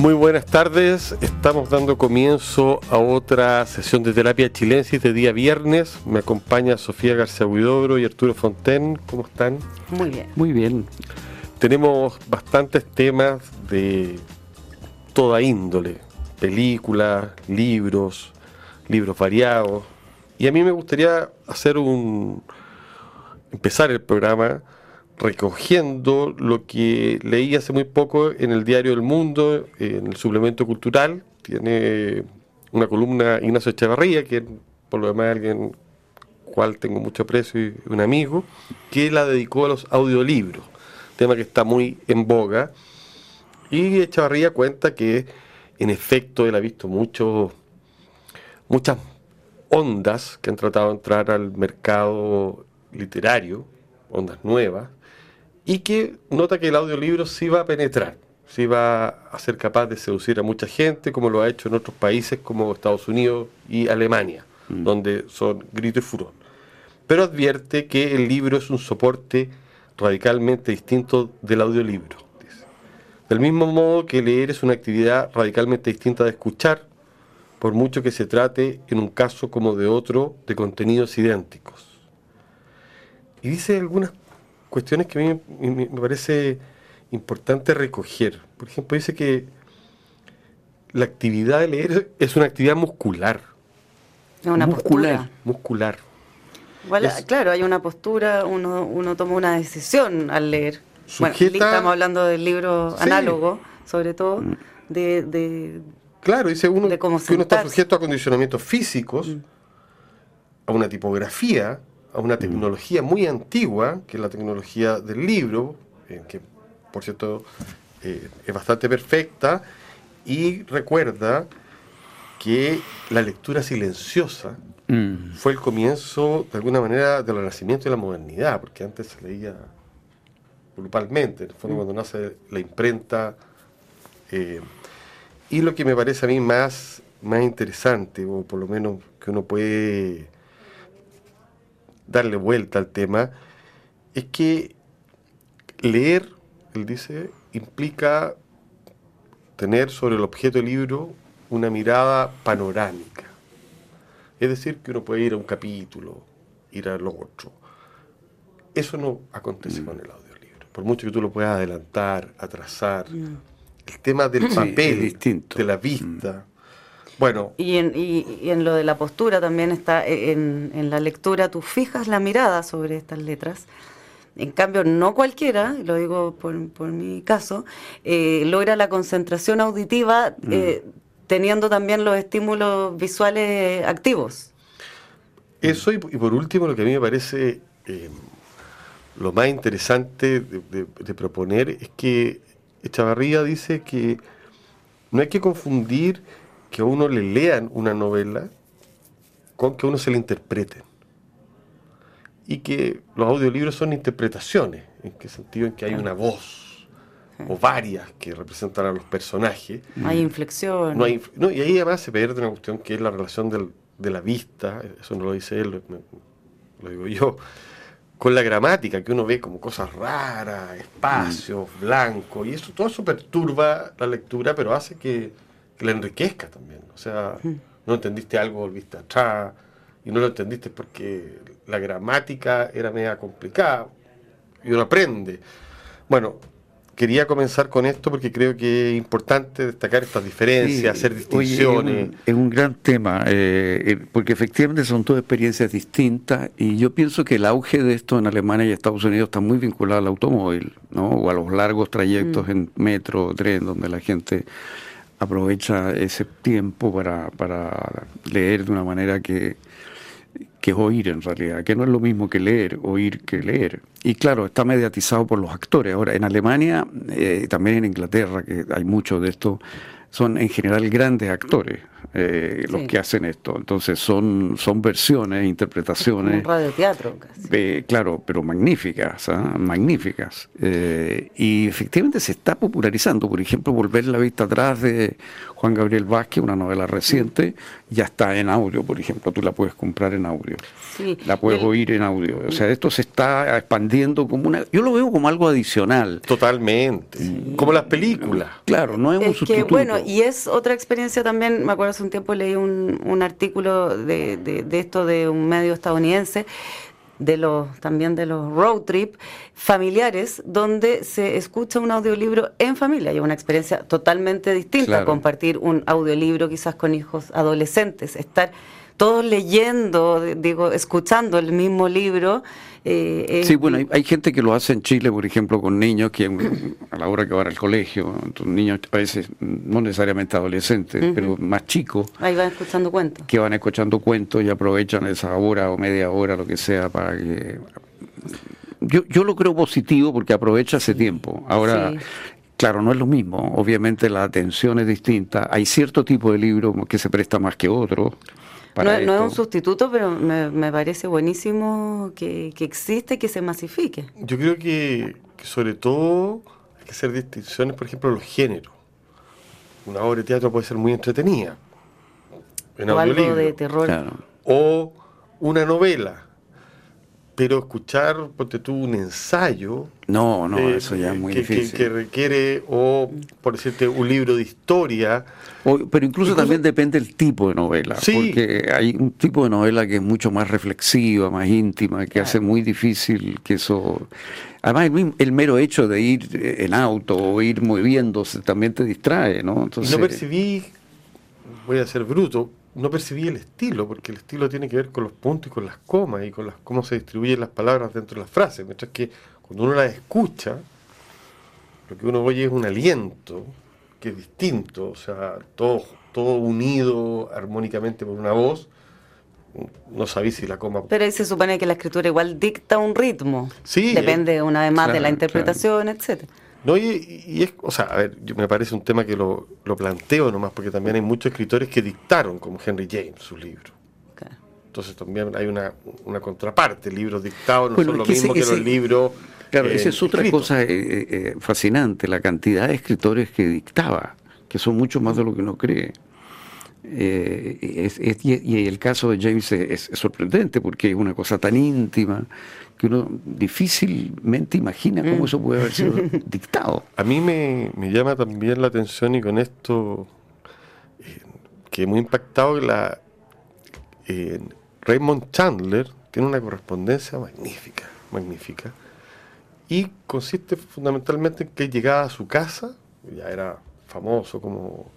Muy buenas tardes, estamos dando comienzo a otra sesión de terapia chilensis de día viernes. Me acompaña Sofía García Huidobro y Arturo Fonten. ¿Cómo están? Muy bien. Muy bien. Tenemos bastantes temas de toda índole, películas, libros, libros variados. Y a mí me gustaría hacer un empezar el programa recogiendo lo que leí hace muy poco en el diario El Mundo, en el suplemento cultural. Tiene una columna Ignacio Echevarría, que por lo demás alguien cual tengo mucho aprecio y un amigo, que la dedicó a los audiolibros, tema que está muy en boga. Y Echevarría cuenta que en efecto él ha visto muchos muchas ondas que han tratado de entrar al mercado literario, ondas nuevas, y que nota que el audiolibro sí va a penetrar, sí va a ser capaz de seducir a mucha gente, como lo ha hecho en otros países como Estados Unidos y Alemania, mm. donde son grito y furor. Pero advierte que el libro es un soporte radicalmente distinto del audiolibro. Del mismo modo que leer es una actividad radicalmente distinta de escuchar, por mucho que se trate en un caso como de otro de contenidos idénticos. Y dice algunas cuestiones que a mí me, parece importante recoger. Por ejemplo, dice que la actividad de leer es una actividad muscular. Una muscular. Muscular. claro, hay una postura, uno, uno toma una decisión al leer. bueno, estamos hablando del libro análogo, sobre todo, mm. de, Claro, dice uno que uno está sujeto a condicionamientos físicos, mm. a una tipografía, a una tecnología muy antigua, que es la tecnología del libro, eh, que por cierto eh, es bastante perfecta, y recuerda que la lectura silenciosa mm. fue el comienzo, de alguna manera, del renacimiento de la modernidad, porque antes se leía grupalmente, en el fondo mm. cuando nace la imprenta. Eh, y lo que me parece a mí más, más interesante, o por lo menos que uno puede darle vuelta al tema, es que leer, él dice, implica tener sobre el objeto del libro una mirada panorámica. Es decir, que uno puede ir a un capítulo, ir a lo otro. Eso no acontece mm. con el audiolibro. Por mucho que tú lo puedas adelantar, atrasar. Mm. El tema del papel, de la vista, bueno. Y en, y, en lo de la postura también está, eh, en, la lectura tú fijas la mirada sobre estas letras. En cambio, no cualquiera, lo digo por, mi caso, eh, logra la concentración auditiva mm. eh, teniendo también los estímulos visuales activos. Eso y, por último lo que a mí me parece lo más interesante de, proponer es que Echavarría dice que no hay que confundir que a uno le lean una novela con que a uno se le interpreten. Y que los audiolibros son interpretaciones, en qué sentido en que hay una voz o varias que representan a los personajes. No hay inflexión. No hay, no, y ahí además se pierde una cuestión que es la relación del, de la vista, eso no lo dice él, lo, digo yo, con la gramática, que uno ve como cosas raras, espacios, mm. blancos, y eso todo eso perturba la lectura, pero hace que que la enriquezca también. O sea, no entendiste algo, volviste atrás, y no lo entendiste porque la gramática era media complicada, y uno aprende. Bueno, quería comenzar con esto porque creo que es importante destacar estas diferencias, hacer distinciones. es, un, gran tema, eh, eh, porque efectivamente son todas experiencias distintas y yo pienso que el auge de esto en Alemania y Estados Unidos está muy vinculado al automóvil, ¿no? o a los largos trayectos mm. en metro, tren, donde la gente aprovecha ese tiempo para, para leer de una manera que, que es oír en realidad, que no es lo mismo que leer, oír que leer. Y claro, está mediatizado por los actores. Ahora, en Alemania, eh, también en Inglaterra, que hay mucho de esto, son en general grandes actores eh, los que hacen esto. Entonces son, son versiones, interpretaciones. Un radioteatro casi. Eh, claro, pero magníficas, ¿ah? magníficas. Eh, y efectivamente se está popularizando. Por ejemplo, Volver la vista atrás de Juan Gabriel Vázquez, una novela reciente, ya está en audio, por ejemplo. Tú la puedes comprar en audio. Sí. La puedes oír en audio. O sea, esto se está expandiendo como una... Yo lo veo como algo adicional. Totalmente. Como las películas. Claro, no es, un sustituto. bueno, y es otra experiencia también, me acuerdo hace un tiempo leí un, un artículo de, de, esto de un medio estadounidense de los también de los road trip familiares donde se escucha un audiolibro en familia y es una experiencia totalmente distinta compartir un audiolibro quizás con hijos adolescentes estar todos leyendo digo escuchando el mismo libro eh, sí, bueno, hay, gente que lo hace en Chile, por ejemplo, con niños que a la hora que van al colegio, niños a veces no necesariamente adolescentes, pero más chicos. Ahí van escuchando cuentos. Que van escuchando cuentos y aprovechan esa hora o media hora, lo que sea, para que... Yo, yo lo creo positivo porque aprovecha ese tiempo. Ahora, Claro, no es lo mismo. Obviamente la atención es distinta. Hay cierto tipo de libro que se presta más que otro. No, es un sustituto, pero me, parece buenísimo que, que, existe y que se masifique. Yo creo que, sobre todo hay que hacer distinciones, por ejemplo, los géneros. Una obra de teatro puede ser muy entretenida. o algo de terror. O una novela pero escuchar, ponte tú, un ensayo. No, no, eh, eso ya es muy difícil. Que, requiere, o por decirte, un libro de historia. pero incluso, también depende del tipo de novela. Porque hay un tipo de novela que es mucho más reflexiva, más íntima, que hace muy difícil que eso. Además, el, mero hecho de ir en auto o ir moviéndose también te distrae, ¿no? Entonces, y no percibí, voy a ser bruto, no percibí el estilo, porque el estilo tiene que ver con los puntos y con las comas y con las, cómo se distribuyen las palabras dentro de las frases, mientras que cuando uno las escucha, lo que uno oye es un aliento que es distinto, o sea, todo, todo unido armónicamente por una voz, no sabéis si la coma. Pero ahí se supone que la escritura igual dicta un ritmo. Sí. Depende una vez más de la interpretación, etcétera. No, y, es, o sea, a ver, me parece un tema que lo, lo, planteo nomás, porque también hay muchos escritores que dictaron, como Henry James, su libro. Entonces también hay una, una contraparte, libros dictados no son lo mismo que los libros. Claro, esa es otra cosa eh, eh, eh, fascinante, la cantidad de escritores que dictaba, que son mucho más de lo que uno cree. Y, el caso de James es, sorprendente porque es una cosa tan íntima que uno difícilmente imagina cómo mm. eso puede haber sido dictado. A mí me, llama también la atención y con esto eh, que muy impactado la eh, Raymond Chandler tiene una correspondencia magnífica, magnífica. Y consiste fundamentalmente en que llegaba a su casa, ya era famoso como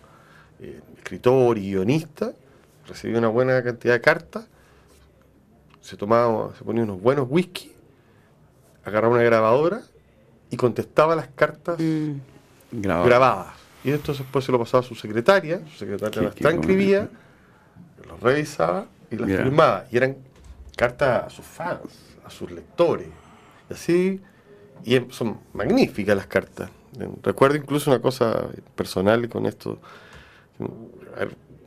eh, escritor y guionista, recibía una buena cantidad de cartas, se tomaba, se ponía unos buenos whisky agarraba una grabadora y contestaba las cartas mm. grabadas. Y esto después se lo pasaba a su secretaria, su secretaria las transcribía, los revisaba y las firmaba. Y eran cartas a sus fans, a sus lectores. Y así, y em, son magníficas las cartas. Recuerdo incluso una cosa personal con esto.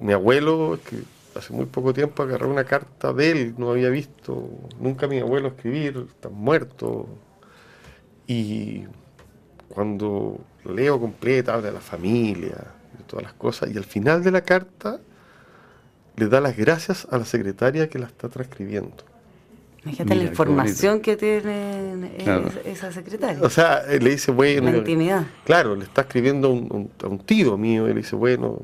Mi abuelo, que hace muy poco tiempo agarré una carta de él, no había visto nunca a mi abuelo escribir, está muerto. Y cuando leo completa, habla de la familia, de todas las cosas, y al final de la carta le da las gracias a la secretaria que la está transcribiendo. Imagínate la información que tiene esa secretaria. O sea, le dice, bueno. La intimidad. Claro, le está escribiendo a un tío mío, y le dice, bueno,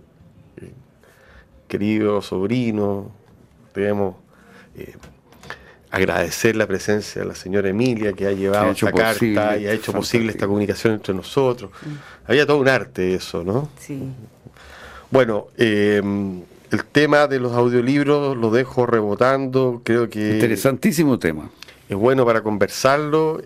querido sobrino, debemos eh, agradecer la presencia de la señora Emilia que ha llevado esta carta y ha hecho posible esta comunicación entre nosotros. Mm. Había todo un arte eso, ¿no? Sí. Bueno, eh, el tema de los audiolibros lo dejo rebotando, creo que... Interesantísimo tema. Es bueno para conversarlo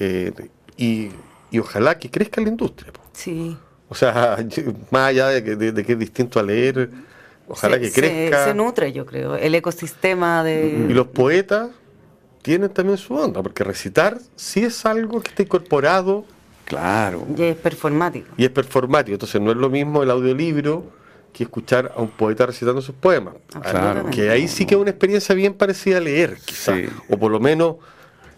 eh, y, ojalá que crezca la industria. Sí. O sea, más allá de que es distinto a leer Ojalá que crezca. Se, nutre, yo creo, el ecosistema de... Y los poetas tienen también su onda, porque recitar sí es algo que está incorporado Claro. Y es performático. Y es performático, entonces no es lo mismo el audiolibro que escuchar a un poeta recitando sus poemas. Absolutamente. Que ahí sí que es una experiencia bien parecida a leer, quizás. Sí. O por lo menos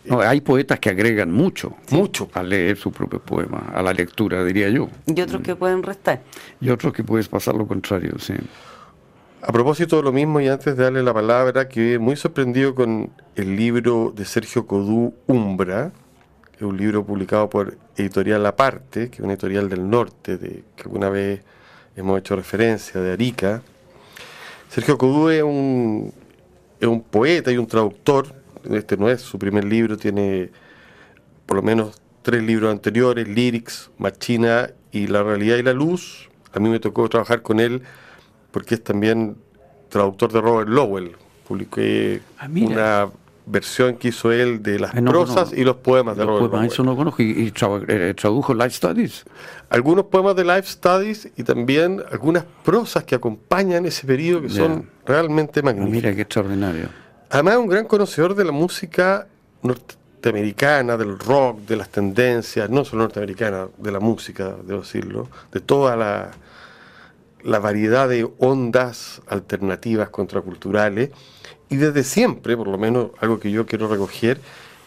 No, hay poetas que agregan mucho, Mucho. a leer su propio poema, a la lectura, diría yo. Y otros que pueden restar. Y otros que puedes pasar lo contrario, sí. A propósito de lo mismo, y antes de darle la palabra, quedé muy sorprendido con el libro de Sergio Codú, Umbra, que es un libro publicado por Editorial Aparte, que es una editorial del norte, de, que alguna vez hemos hecho referencia, de Arica. Sergio Codú es un, es un poeta y un traductor, este no es su primer libro, tiene por lo menos tres libros anteriores, Lyrics, Machina y La Realidad y la Luz. A mí me tocó trabajar con él porque es también traductor de Robert Lowell. Publiqué Ah, una versión que hizo él de las Ah, no, prosas no. y los poemas de Los Robert poemas, eso Lowell. no conozco. ¿Y, eh, tradujo Life Studies? Algunos poemas de Life Studies y también algunas prosas que acompañan ese periodo que son realmente Ah, magníficas. Mira qué extraordinario. Además es un gran conocedor de la música norteamericana, del rock, de las tendencias, no solo norteamericana, de la música, debo decirlo, de toda la, la variedad de ondas alternativas contraculturales. Y desde siempre, por lo menos algo que yo quiero recoger,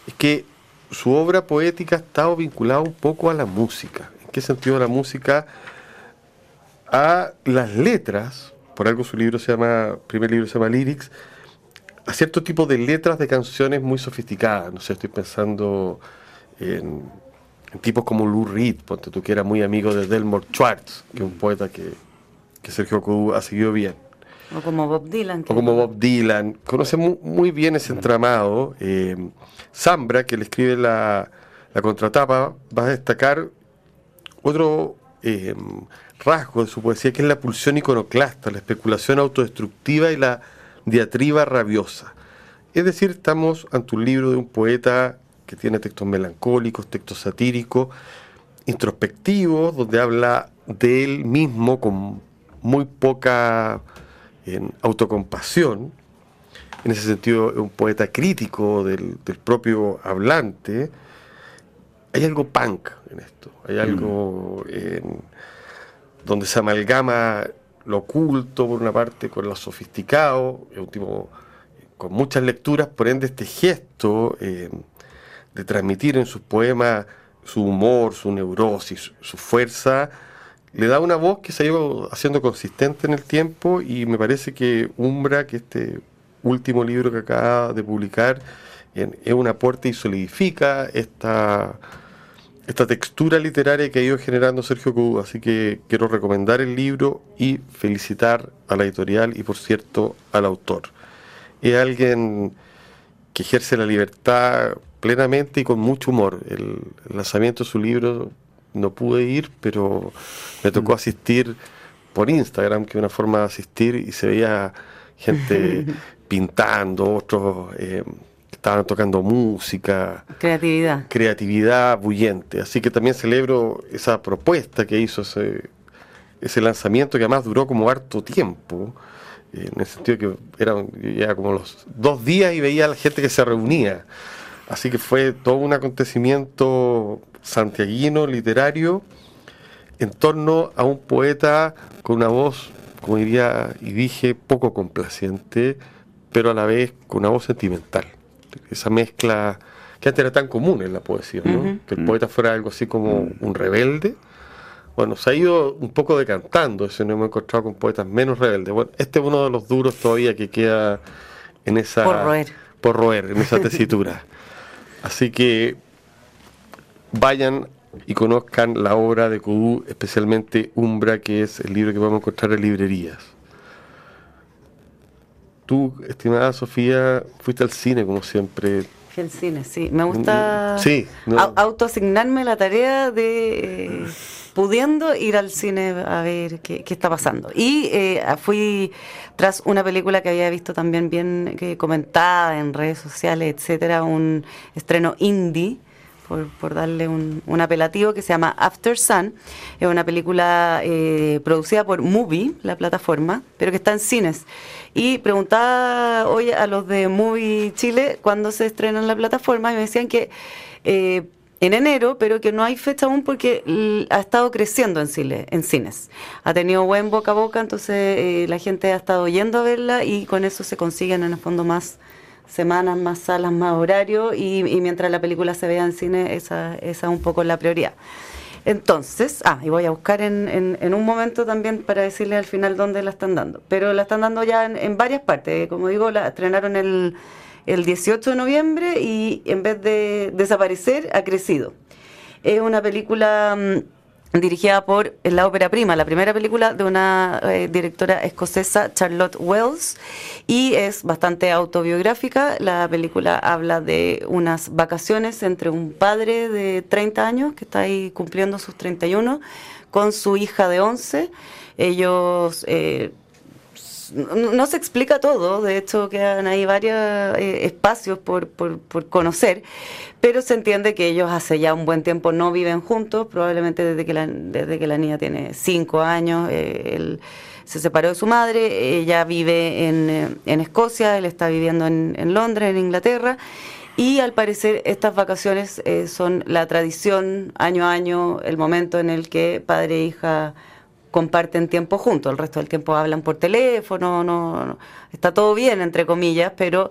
es que su obra poética ha estado vinculada un poco a la música. ¿En qué sentido la música? A las letras, por algo su libro se llama, primer libro se llama Lyrics, a cierto tipo de letras de canciones muy sofisticadas. No sé, estoy pensando en, tipos como Lou Reed, ponte tú, que muy amigo de Delmore Schwartz, que es un poeta que, que Sergio Codú ha seguido bien. O como Bob Dylan. O como Bob Dylan. Conoce mu- muy, bien ese entramado. Eh, Zambra, que le escribe la, la contratapa, va a destacar otro eh, rasgo de su poesía, que es la pulsión iconoclasta, la especulación autodestructiva y la diatriba rabiosa. Es decir, estamos ante un libro de un poeta que tiene textos melancólicos, textos satíricos, introspectivos, donde habla de él mismo con muy poca en autocompasión. En ese sentido, es un poeta crítico del, del propio hablante. Hay algo punk en esto, hay algo en- donde se amalgama lo oculto por una parte con lo sofisticado, es un tipo con muchas lecturas, por ende este gesto eh, de transmitir en sus poemas su humor, su neurosis, su fuerza, le da una voz que se ha ido haciendo consistente en el tiempo y me parece que Umbra, que este último libro que acaba de publicar, es un aporte y solidifica esta, esta textura literaria que ha ido generando Sergio Cudú. Así que quiero recomendar el libro y felicitar a la editorial y, por cierto, al autor. Es alguien que ejerce la libertad plenamente y con mucho humor. El lanzamiento de su libro no pude ir, pero me tocó asistir por Instagram, que es una forma de asistir, y se veía gente pintando, otros eh, estaban tocando música, Creatividad. creatividad bullente. Así que también celebro esa propuesta que hizo ese, ese lanzamiento que además duró como harto tiempo, eh, en el sentido que eran ya como los dos días y veía a la gente que se reunía. Así que fue todo un acontecimiento santiaguino, literario, en torno a un poeta con una voz, como diría y dije, poco complaciente, pero a la vez con una voz sentimental. Esa mezcla que antes era tan común en la poesía, ¿no? Que el poeta fuera algo así como un rebelde. Bueno, se ha ido un poco decantando, eso no hemos encontrado con poetas menos rebeldes. Bueno, este es uno de los duros todavía que queda en esa... Por roer. Por roer, en esa tesitura. Así que vayan y conozcan la obra de Cudú, especialmente Umbra, que es el libro que podemos encontrar en librerías. Tú, estimada Sofía, fuiste al cine como siempre. Fui al cine, sí. Me gusta Mm, sí, no. au- autoasignarme la tarea de, eh, pudiendo ir al cine a ver qué, qué está pasando. Y eh, fui tras una película que había visto también bien que comentada en redes sociales, etcétera, un estreno indie. Por, por darle un, apelativo que se llama After Sun. Es una película eh, producida por Movie, la plataforma, pero que está en cines. Y preguntaba hoy a los de Movie Chile cuándo se estrena en la plataforma y me decían que eh, en enero, pero que no hay fecha aún porque ha estado creciendo en, Chile, en cines. Ha tenido buen boca a boca, entonces eh, la gente ha estado yendo a verla y con eso se consiguen en el fondo más semanas, más salas, más horario y, mientras la película se vea en cine, esa, esa es un poco la prioridad. Entonces, ah, y voy a buscar en, en, un momento también para decirles al final dónde la están dando. Pero la están dando ya en, varias partes. Como digo, la estrenaron el, el 18 de noviembre y en vez de desaparecer, ha crecido. Es una película mm, dirigida por la ópera prima, la primera película de una eh, directora escocesa, Charlotte Wells, y es bastante autobiográfica. La película habla de unas vacaciones entre un padre de 30 años, que está ahí cumpliendo sus 31, con su hija de 11. Ellos... Eh, no, se explica todo, de hecho quedan ahí varios eh, espacios por, por, conocer, pero se entiende que ellos hace ya un buen tiempo no viven juntos, probablemente desde que la, desde que la niña tiene cinco años, eh, él se separó de su madre, ella vive en, eh, en Escocia, él está viviendo en, en, Londres, en Inglaterra, y al parecer estas vacaciones son la tradición año a año, el momento en el que padre e hija comparten tiempo juntos, el resto del tiempo hablan por teléfono, no, está todo bien, entre comillas, pero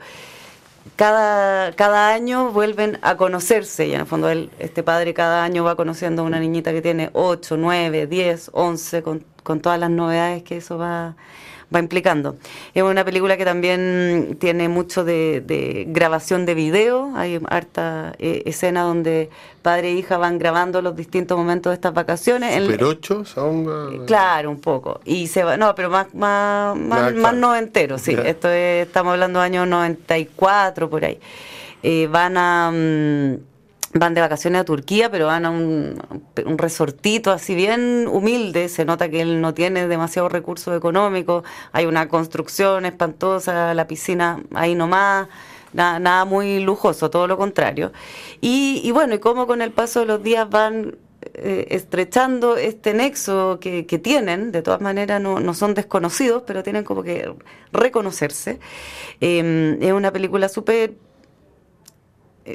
cada, cada año vuelven a conocerse y en el fondo este padre cada año va conociendo a una niñita que tiene 8, 9, 10, 11, con, con todas las novedades que eso va, va implicando. Es una película que también tiene mucho de, grabación de video, hay harta eh, escena donde padre e hija van grabando los distintos momentos de estas vacaciones. ¿Super 8? Claro, un poco. Y se va, no, pero más más más, más noventero, sí. Esto estamos hablando de años 94 por ahí. Eh, van a mm, van de vacaciones a Turquía, pero van a un, resortito así bien humilde, se nota que él no tiene demasiados recursos económicos, hay una construcción espantosa, la piscina ahí nomás, nada, nada muy lujoso, todo lo contrario. Y, bueno, y cómo con el paso de los días van eh, estrechando este nexo que, tienen, de todas maneras no, no, son desconocidos, pero tienen como que reconocerse. Eh, es una película súper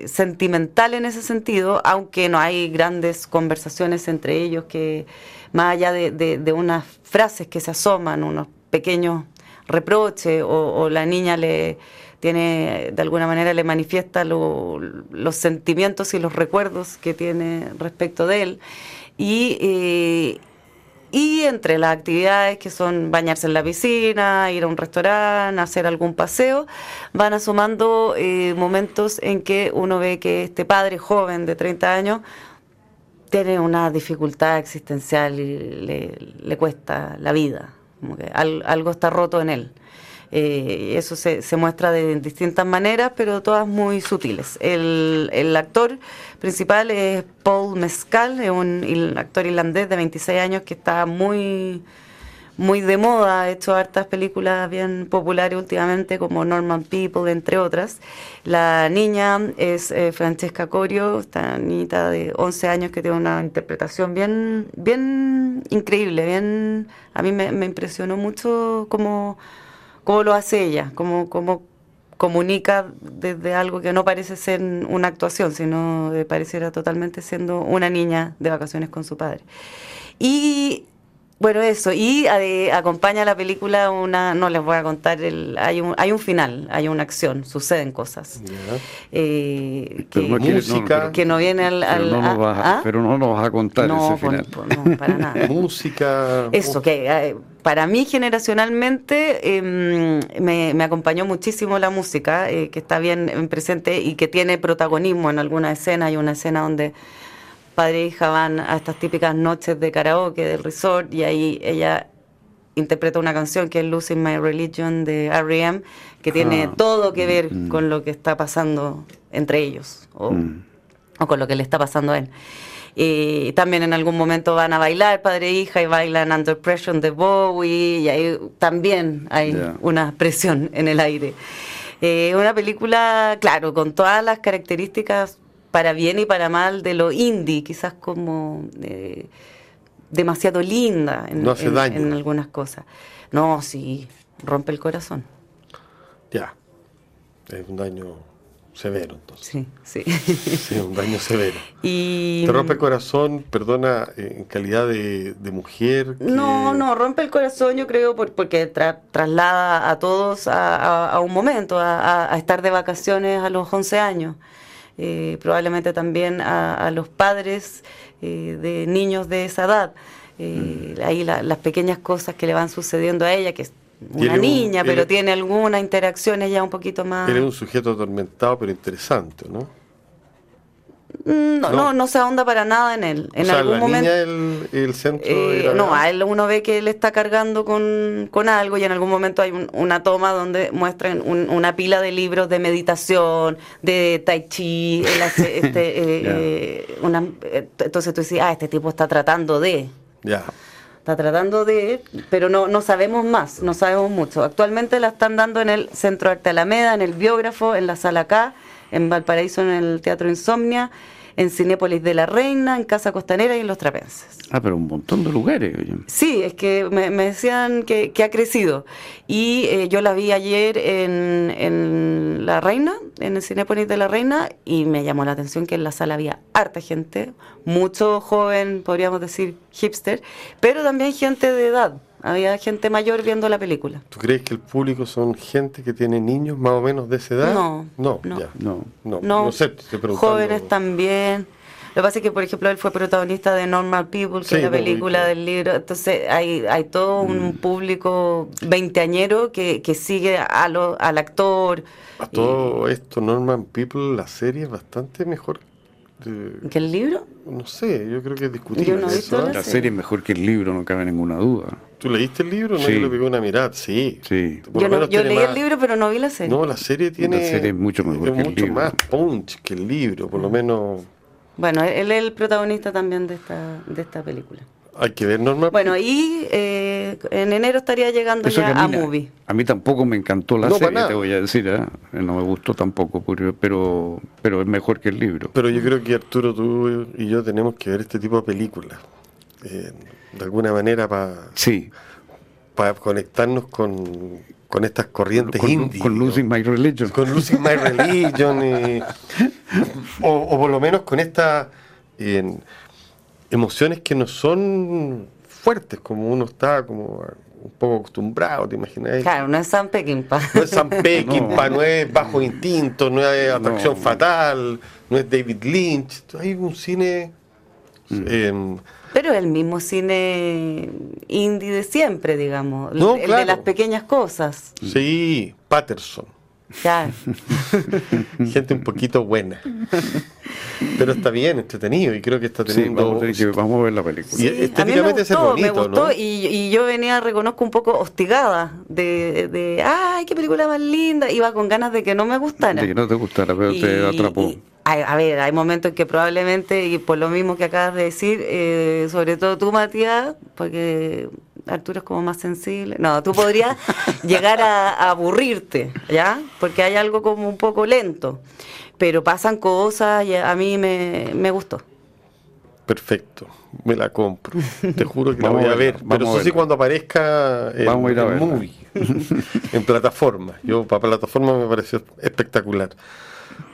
sentimental en ese sentido, aunque no hay grandes conversaciones entre ellos que, más allá de, unas frases que se asoman, unos pequeños reproches, o, la niña le tiene, de alguna manera le manifiesta los sentimientos y los recuerdos que tiene respecto de él. Y, eh, y entre las actividades que son bañarse en la piscina, ir a un restaurante, hacer algún paseo, van asomando eh, momentos en que uno ve que este padre joven de 30 años tiene una dificultad existencial y le, cuesta la vida, como que algo está roto en él. Eh, eso se, se, muestra de distintas maneras, pero todas muy sutiles. El, el actor principal es Paul Mescal, es un actor irlandés de 26 años que está muy muy de moda, ha hecho hartas películas bien populares últimamente como Norman People, entre otras. La niña es eh, Francesca Corio, esta niñita de 11 años que tiene una interpretación bien, bien increíble, bien, a mí me, me impresionó mucho como cómo lo hace ella, cómo, cómo comunica desde algo que no parece ser una actuación, sino pareciera totalmente siendo una niña de vacaciones con su padre. Y bueno, eso, y acompaña la película una, no les voy a contar, el, hay, un, hay un final, hay una acción, suceden cosas. Eh, que, música, que no viene al... pero, no nos vas, a, pero, no nos vas a contar ese final. no, para nada. música... Eso, que eh, para mí generacionalmente em, me, acompañó muchísimo la música, eh, que está bien presente y que tiene protagonismo en alguna escena. Hay una escena donde padre e hija van a estas típicas noches de karaoke del resort y ahí ella interpreta una canción que es Losing My Religion de R.E.M., que tiene ah, todo que ver mm. con lo que está pasando entre ellos o, mm. o con lo que le está pasando a él. Y también en algún momento van a bailar padre e hija y bailan Under Pressure de Bowie y ahí también hay una presión en el aire. Eh, una película, claro, con todas las características para bien y para mal de lo indie, quizás como eh, demasiado linda en, en, algunas cosas. No, sí, rompe el corazón. Ya, es un daño severo entonces. Sí, sí. Sí, un daño severo. y Te rompe el corazón, perdona, eh, en calidad de, de mujer. que- No, no, rompe el corazón, yo creo, por- porque tra- traslada a todos a, a- a un momento, a, a- a estar de vacaciones a los 11 años. Eh, probablemente también a, a los padres eh, de niños de esa edad. Eh, Ahí la- las pequeñas cosas que le van sucediendo a ella, que es una un- niña, pero tiene algunas interacciones ya un poquito más... Eres un sujeto atormentado, pero interesante, ¿no? Mm, No, no. no, no se ahonda para nada en él. En o sea, algún la momento... niña el, el centro Eh, no, a él uno ve que él está cargando con, con algo y en algún momento hay un- una toma donde muestran un- una pila de libros de meditación, de tai chi, él hace, este, eh, eh, una- eh, entonces tú dices, ah, este tipo está tratando de, Ya. está tratando de, pero no, no sabemos más, no sabemos mucho. Actualmente la están dando en el Centro Arte Alameda, en el Biógrafo, en la Sala K, en Valparaíso en el Teatro Insomnia, en Cinépolis de la Reina, en Casa Costanera y en Los Trapenses. Ah, pero un montón de lugares. oye. Sí, es que me, me decían que, que ha crecido. Y eh, yo la vi ayer en, en La Reina, en el Cinépolis de La Reina, y me llamó la atención que en la sala había harta gente, mucho joven, podríamos decir hipster, pero también gente de edad. Había gente mayor viendo la película. ¿Tú crees que el público son gente que tiene niños más o menos de esa edad? No, No, no. ya. No. No, No, no sé, te estoy preguntando. jóvenes también. Lo que pasa es que, por ejemplo, él fue protagonista de Normal People, que Sí, es la lo película del libro. Entonces, hay, hay todo un Mm. público veinteañero que, que sigue a lo- al actor. A todo esto, Norman People, la serie es bastante mejor. de- ¿Que el libro? no sé, yo creo que es discutible. Yo no ¿eh? la serie es mejor que el libro, no cabe ninguna duda. ¿Tú leíste el libro? No, Sí. yo le pegué una mirada. Sí. Sí. Por Yo, no- leí más- el libro, pero no vi la serie. No, la serie tiene. serie es mucho mejor es que el mucho libro. más punch que el libro, por lo menos. Bueno, él es el protagonista también de esta, de esta película. Hay que ver Norman Bueno, y eh, en enero estaría llegando Eso ya a Movie. a mí tampoco me encantó la No, serie, te voy a decir, ¿eh? no me gustó tampoco, pero, pero, pero es mejor que el libro. Pero yo creo que Arturo, tú y yo tenemos que ver este tipo de películas. eh, de alguna manera para Sí, conectarnos con, con estas corrientes con, con ¿no? Losing My Religion. Con Losing My Religion. y- o, o por lo menos con estas eh, emociones que no son fuertes, como uno está como un poco acostumbrado, ¿te imaginas? Claro, no es San Peckinpah. No es Sam Peckinpah, No. no. es Bajo Instinto, no es Atracción No. Fatal, no es David Lynch. Hay un cine... Mm. eh, Pero el mismo cine indie de siempre, digamos. No, el claro. de las pequeñas cosas. sí, Patterson. Claro. Gente un poquito buena. Pero está bien, entretenido y creo que está Sí, teniendo... vamos, a tener que- vamos a ver la película. Y Sí, a mí me estéticamente es gustó, me gustó ¿no? y, y yo venía, reconozco, un poco hostigada de, de, ay, qué película más linda. Iba con ganas de que no me gustara. De que no te gustara, pero te Y- atrapó. y- a, a ver, hay momentos en que probablemente, y por lo mismo que acabas de decir, eh, sobre todo tú, Matías, porque Arturo es como más sensible. No, tú podrías llegar a, a aburrirte, ¿ya? Porque hay algo como un poco lento. Pero pasan cosas y a mí me, me gustó. Perfecto, me la compro. Te juro que la Vamos voy a a verla, ver. Pero eso sí cuando aparezca en, Vamos a ir a movie, en plataforma. Yo para plataforma me pareció espectacular.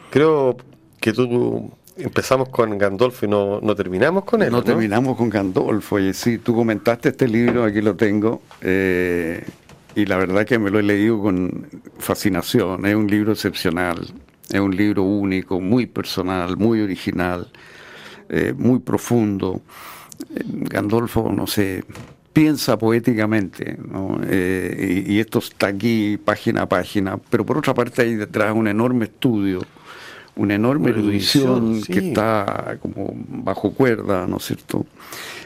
Creo que tú empezamos con Gandolfo y no, no terminamos con él. No ¿no? terminamos con Gandolfo. Oye, sí, tú comentaste este libro, aquí lo tengo, eh, y la verdad que me lo he leído con fascinación. Es un libro excepcional, es un libro único, muy personal, muy original, eh, muy profundo. Gandolfo, no sé, piensa poéticamente, ¿no? Eh, y, y esto está aquí página a página, pero por otra parte hay detrás un enorme estudio, una enorme Una erudición, erudición que está como bajo cuerda, ¿no es cierto?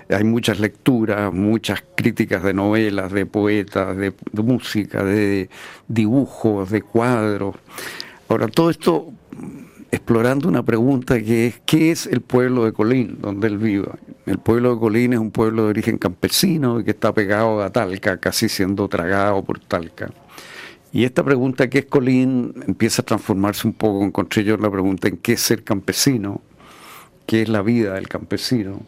Hay muchas lecturas, muchas críticas de novelas, de poetas, de, de música, de dibujos, de cuadros. Ahora, todo esto explorando una pregunta que es, ¿qué es el pueblo de Colín, donde él vive? El pueblo de Colín es un pueblo de origen campesino y que está pegado a Talca, casi siendo tragado por Talca. Y esta pregunta, ¿qué es Colín?, empieza a transformarse un poco, encontré yo la pregunta en qué es ser campesino, qué es la vida del campesino.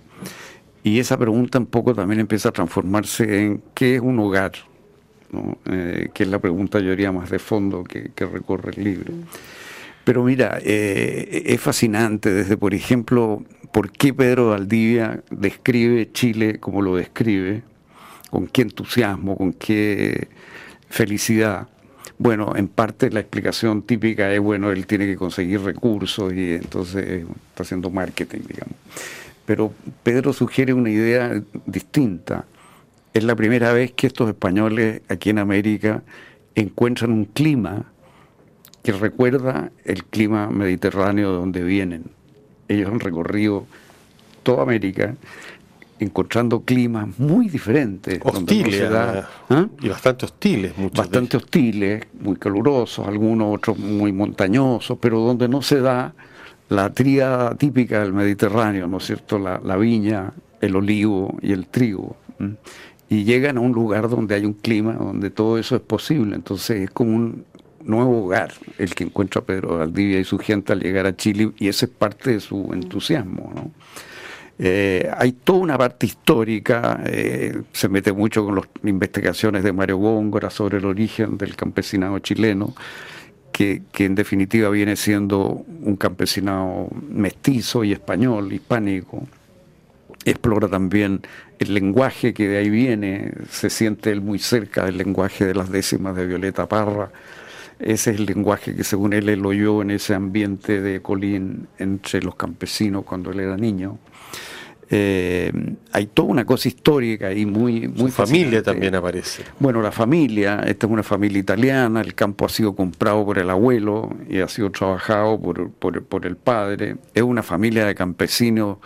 Y esa pregunta un poco también empieza a transformarse en qué es un hogar. Eh, que es la pregunta yo diría más de fondo que, que recorre el libro. Pero mira, eh, es fascinante desde, por ejemplo, por qué Pedro Valdivia describe Chile como lo describe, con qué entusiasmo, con qué felicidad. Bueno, en parte la explicación típica es, bueno, él tiene que conseguir recursos y entonces está haciendo marketing, digamos. Pero Pedro sugiere una idea distinta. Es la primera vez que estos españoles aquí en América encuentran un clima que recuerda el clima mediterráneo de donde vienen. Ellos han recorrido toda América encontrando climas muy diferentes. Hostiles, ¿ah? y bastante hostiles. Muchos bastante hostiles, muy calurosos, algunos otros muy montañosos, pero donde no se da la tríada típica del Mediterráneo, ¿no es cierto? La, viña, el olivo y el trigo. Y llegan a un lugar donde hay un clima, donde todo eso es posible. Entonces es como un nuevo hogar el que encuentra Pedro Valdivia y su gente al llegar a Chile, y ese es parte de su entusiasmo, ¿no? Eh, hay toda una parte histórica, eh, se mete mucho con las investigaciones de Mario Góngora sobre el origen del campesinado chileno, que, en definitiva viene siendo un campesinado mestizo y español, hispánico. Explora también el lenguaje que de ahí viene, se siente él muy cerca del lenguaje de las décimas de Violeta Parra. Ese es el lenguaje que según él él oyó en ese ambiente de Colín entre los campesinos cuando él era niño. Eh, hay toda una cosa histórica y muy... muy familia también aparece. Bueno, la familia, esta es una familia italiana, el campo ha sido comprado por el abuelo y ha sido trabajado por, por, el padre. Es una familia de campesinos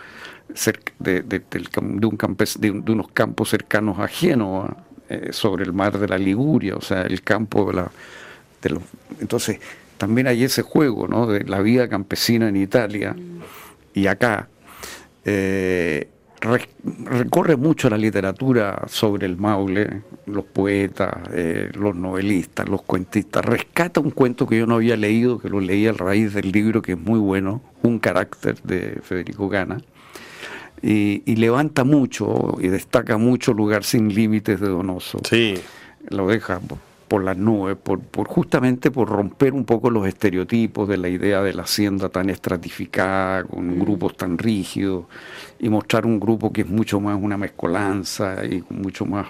de, de, un campes, de, unos campos cercanos a Génova, eh, sobre el mar de la Liguria, o sea, el campo de la... De los, entonces, también hay ese juego, ¿no? De la vida campesina en Italia y acá eh, recorre mucho la literatura sobre el Maule, los poetas, eh, los novelistas, los cuentistas. Rescata un cuento que yo no había leído, que lo leí a raíz del libro, que es muy bueno, Un carácter de Federico Gana. Y, levanta mucho y destaca mucho Lugar sin límites de Donoso. Sí. Lo deja por las nubes, por, por, justamente por romper un poco los estereotipos de la idea de la hacienda tan estratificada, con mm. grupos tan rígidos, y mostrar un grupo que es mucho más una mezcolanza y con mucho más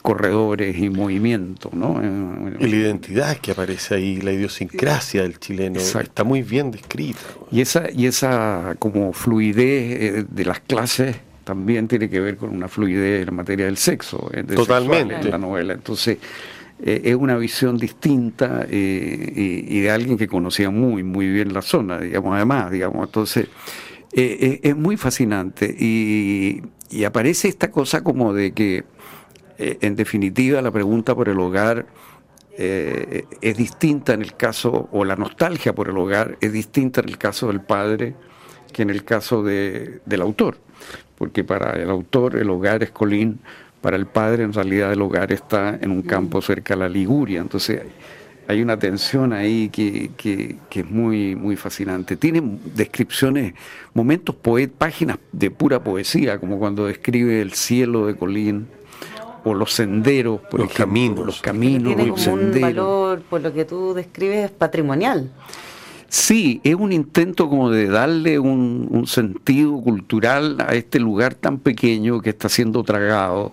corredores y movimientos, ¿no? Y la identidad que aparece ahí, la idiosincrasia del chileno, está muy bien descrita. Y esa, y esa como fluidez eh, de las clases también tiene que ver con una fluidez en materia del sexo, eh, Totalmente. en la novela. Entonces, eh, es una visión distinta eh, y, de alguien que conocía muy, muy bien la zona, digamos, además, digamos, entonces eh, es muy fascinante y, aparece esta cosa como de que, en definitiva, la pregunta por el hogar es distinta en el caso, o la nostalgia por el hogar es distinta en el caso del padre que en el caso de, del autor, porque para el autor el hogar es Colín, para el padre en realidad el hogar está en un campo cerca a la Liguria, entonces hay una tensión ahí que, que, es muy, muy fascinante. Tiene descripciones, momentos, poet, páginas de pura poesía, como cuando describe el cielo de Colín o los senderos, por los caminos, los caminos, tiene como un valor, por lo que tú describes, patrimonial. Sí, es un intento como de darle un, sentido cultural a este lugar tan pequeño que está siendo tragado,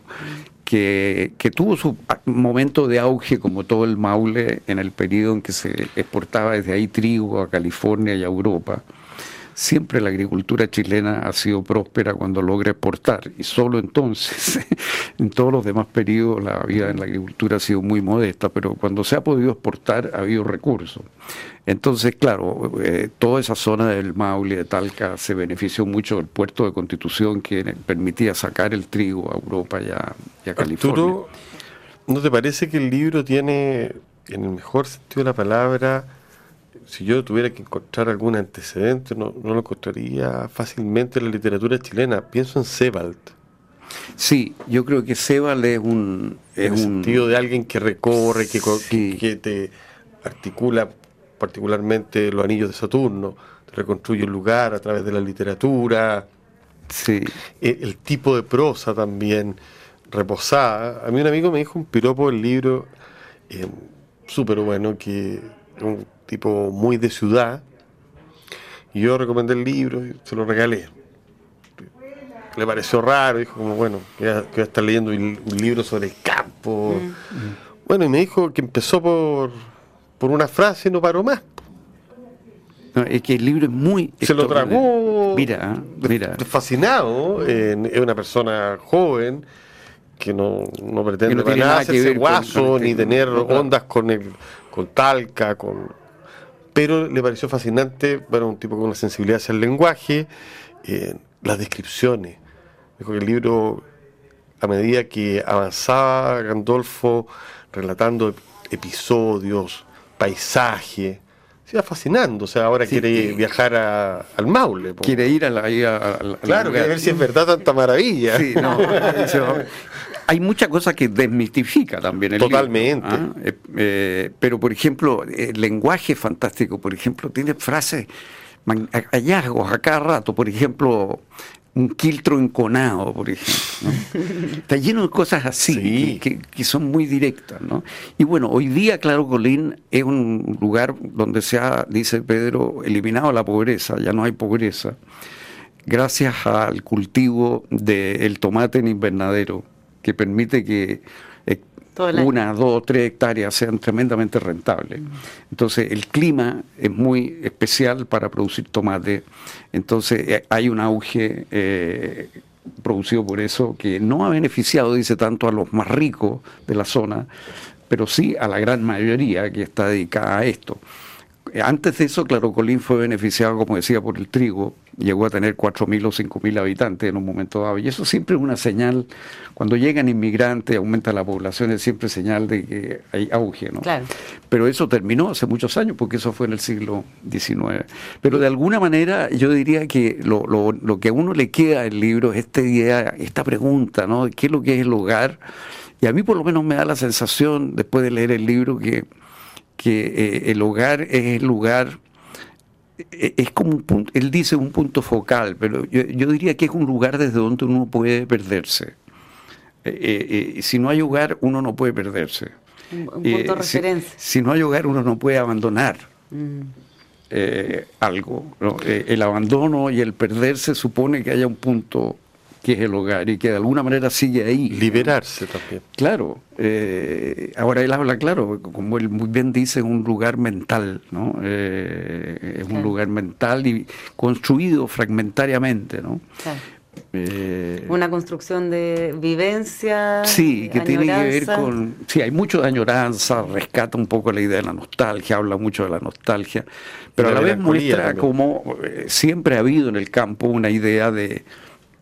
que, que, tuvo su momento de auge como todo el Maule en el periodo en que se exportaba desde ahí trigo a California y a Europa siempre la agricultura chilena ha sido próspera cuando logra exportar y solo entonces, en todos los demás periodos la vida en la agricultura ha sido muy modesta, pero cuando se ha podido exportar ha habido recursos. Entonces, claro, eh, toda esa zona del Maule, de Talca, se benefició mucho del puerto de Constitución que permitía sacar el trigo a Europa y a, California. ¿no te parece que el libro tiene, en el mejor sentido de la palabra, si yo tuviera que encontrar algún antecedente, no, lo encontraría fácilmente en la literatura chilena. Pienso en Sebald. Sí, yo creo que Sebald es un... Es en el sentido de alguien que recorre, que, que, te articula particularmente los anillos de Saturno, te reconstruye un lugar a través de la literatura. Sí. El, tipo de prosa también reposada. A mí un amigo me dijo un piropo del libro eh, súper bueno que un tipo muy de ciudad, y yo recomendé el libro y se lo regalé. Le pareció raro, dijo como, bueno, que voy a, estar leyendo un libro sobre el campo. Bueno, y me dijo que empezó por, por una frase y no paró más. No, es que el libro es muy... Se lo tragó. Mira, mira. Fascinado, eh, es una persona joven que no, no pretende Que no nada nada que hacerse ver con- guaso con este- ni tener ondas con el con talca, con pero le pareció fascinante, bueno, un tipo con una sensibilidad hacia el lenguaje, eh, las descripciones. Dijo que el libro, a medida que avanzaba Gandolfo relatando episodios, paisaje, se iba fascinando. O sea, ahora Sí, quiere viajar a- al Maule. Quiere ir a la... a- a- Claro, quiere ver si es verdad tanta maravilla. Sí, no, Hay muchas cosas que desmistifica también el Totalmente. ¿ah? Eh, eh, pero, por ejemplo, el lenguaje es fantástico. Por ejemplo, tiene frases, hallazgos a cada rato. Por ejemplo, un quiltro enconado, por ejemplo. ¿no? Está lleno de cosas así, Sí. que, que- que son muy directas. ¿no? Y bueno, hoy día, Claro Colín es un lugar donde se ha, dice Pedro, eliminado la pobreza, ya no hay pobreza gracias al cultivo del tomate en invernadero, que permite que eh, una, dos, tres hectáreas sean tremendamente rentables. Entonces, el clima es muy especial para producir tomate. Entonces, eh, hay un auge eh, producido por eso que no ha beneficiado, dice, tanto a los más ricos de la zona, pero sí a la gran mayoría que está dedicada a esto. Antes de eso, Claro Colín fue beneficiado, como decía, por el trigo. Llegó a tener 4.000 o 5.000 habitantes en un momento dado. Y eso siempre es una señal, cuando llegan inmigrantes, aumenta la población, es siempre señal de que hay auge. ¿no? Claro. Pero eso terminó hace muchos años, porque eso fue en el siglo XIX. Pero de alguna manera yo diría que lo, lo- lo que a uno le queda del libro es esta idea, esta pregunta, ¿no? ¿Qué es lo que es el hogar? Y a mí por lo menos me da la sensación, después de leer el libro, que, que eh, el hogar es el lugar, es como un punto, él dice un punto focal, pero yo, yo diría que es un lugar desde donde uno puede perderse. Eh, eh, eh, si no hay hogar, uno no puede perderse. Un, un punto Eh, de si- referencia. Si, no hay hogar, uno no puede abandonar Mm. algo. ¿no? El abandono y el perderse supone que haya un punto que es el hogar y que de alguna manera sigue ahí. Liberarse también. Claro, eh, ahora él habla claro, como él muy bien dice, es un lugar mental, ¿no? Eh, es un Claro. lugar mental y construido fragmentariamente, ¿no? Claro. Eh, Una construcción de vivencia. Sí, que tiene que ver con... Sí, hay mucho de añoranza, rescata un poco la idea de la nostalgia, habla mucho de la nostalgia, pero la a la vez muestra también. como eh, siempre ha habido en el campo una idea de,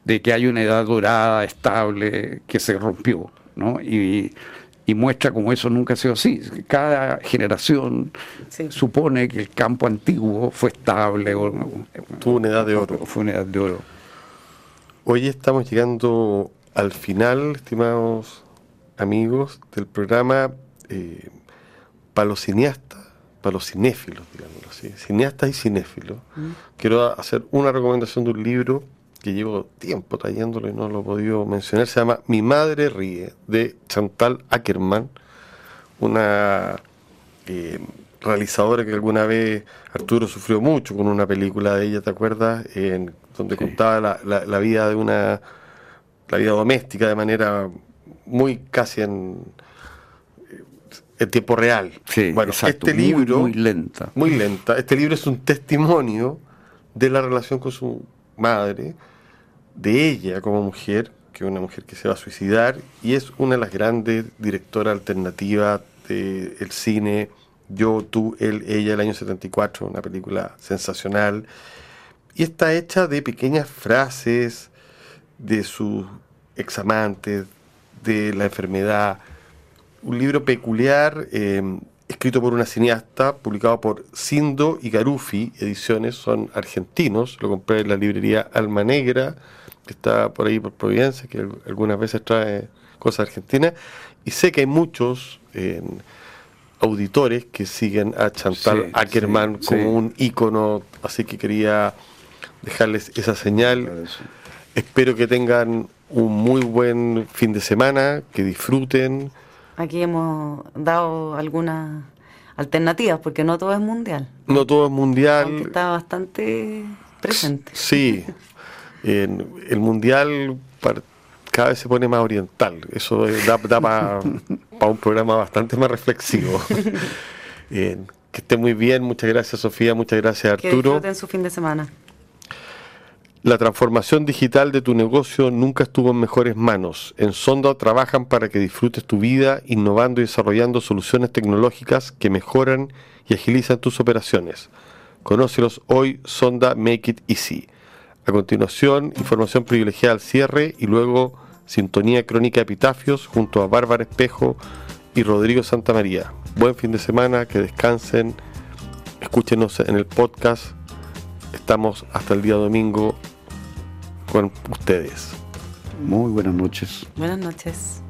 de que hay una edad dorada, estable, que se rompió, ¿no? Y, y muestra como eso nunca ha sido así. Cada generación Sí. supone que el campo antiguo fue estable o, Tuvo una edad de oro. fue una edad de oro. Hoy estamos llegando al final, estimados amigos, del programa eh, para los cineastas, para los cinéfilos, digámoslo así, cineastas y cinéfilos. Quiero hacer una recomendación de un libro que llevo tiempo trayéndolo y no lo he podido mencionar. Se llama Mi madre ríe, de Chantal Ackerman, una eh, realizadora que alguna vez Arturo sufrió mucho con una película de ella, ¿te acuerdas? En, donde contaba la, la- la vida de una la vida doméstica de manera muy casi en, en tiempo real. Sí, bueno, exacto, este muy, libro muy lenta. muy lenta. Este libro es un testimonio de la relación con su madre, de ella como mujer, que es una mujer que se va a suicidar, y es una de las grandes directoras alternativas del cine. Yo, tú, él, ella, el año 74, una película sensacional. Y está hecha de pequeñas frases de sus examantes, de la enfermedad. Un libro peculiar, eh, escrito por una cineasta, publicado por Sindo y Garufi Ediciones, son argentinos. Lo compré en la librería Alma Negra, que está por ahí por Providencia, que algunas veces trae cosas argentinas. Y sé que hay muchos eh, auditores que siguen a Chantal Sí, Ackerman sí, como sí. un ícono, así que quería dejarles esa señal. Espero que tengan un muy buen fin de semana, que disfruten. Aquí hemos dado algunas alternativas, porque no todo es mundial. No todo es mundial. Aunque está bastante presente. Sí, en- el mundial cada vez se pone más oriental. Eso eh, da, para un programa bastante más reflexivo. Eh, que esté muy bien, muchas gracias Sofía, muchas gracias Que Arturo. disfruten su fin de semana. La transformación digital de tu negocio nunca estuvo en mejores manos. En Sonda trabajan para que disfrutes tu vida innovando y desarrollando soluciones tecnológicas que mejoran y agilizan tus operaciones. Conócelos hoy, Sonda Make It Easy. A continuación, información privilegiada al cierre y luego sintonía crónica de epitafios junto a Bárbara Espejo y Rodrigo Santamaría. Buen fin de semana, que descansen, escúchenos en el podcast. Estamos hasta el día domingo con ustedes. Muy buenas noches. Buenas noches.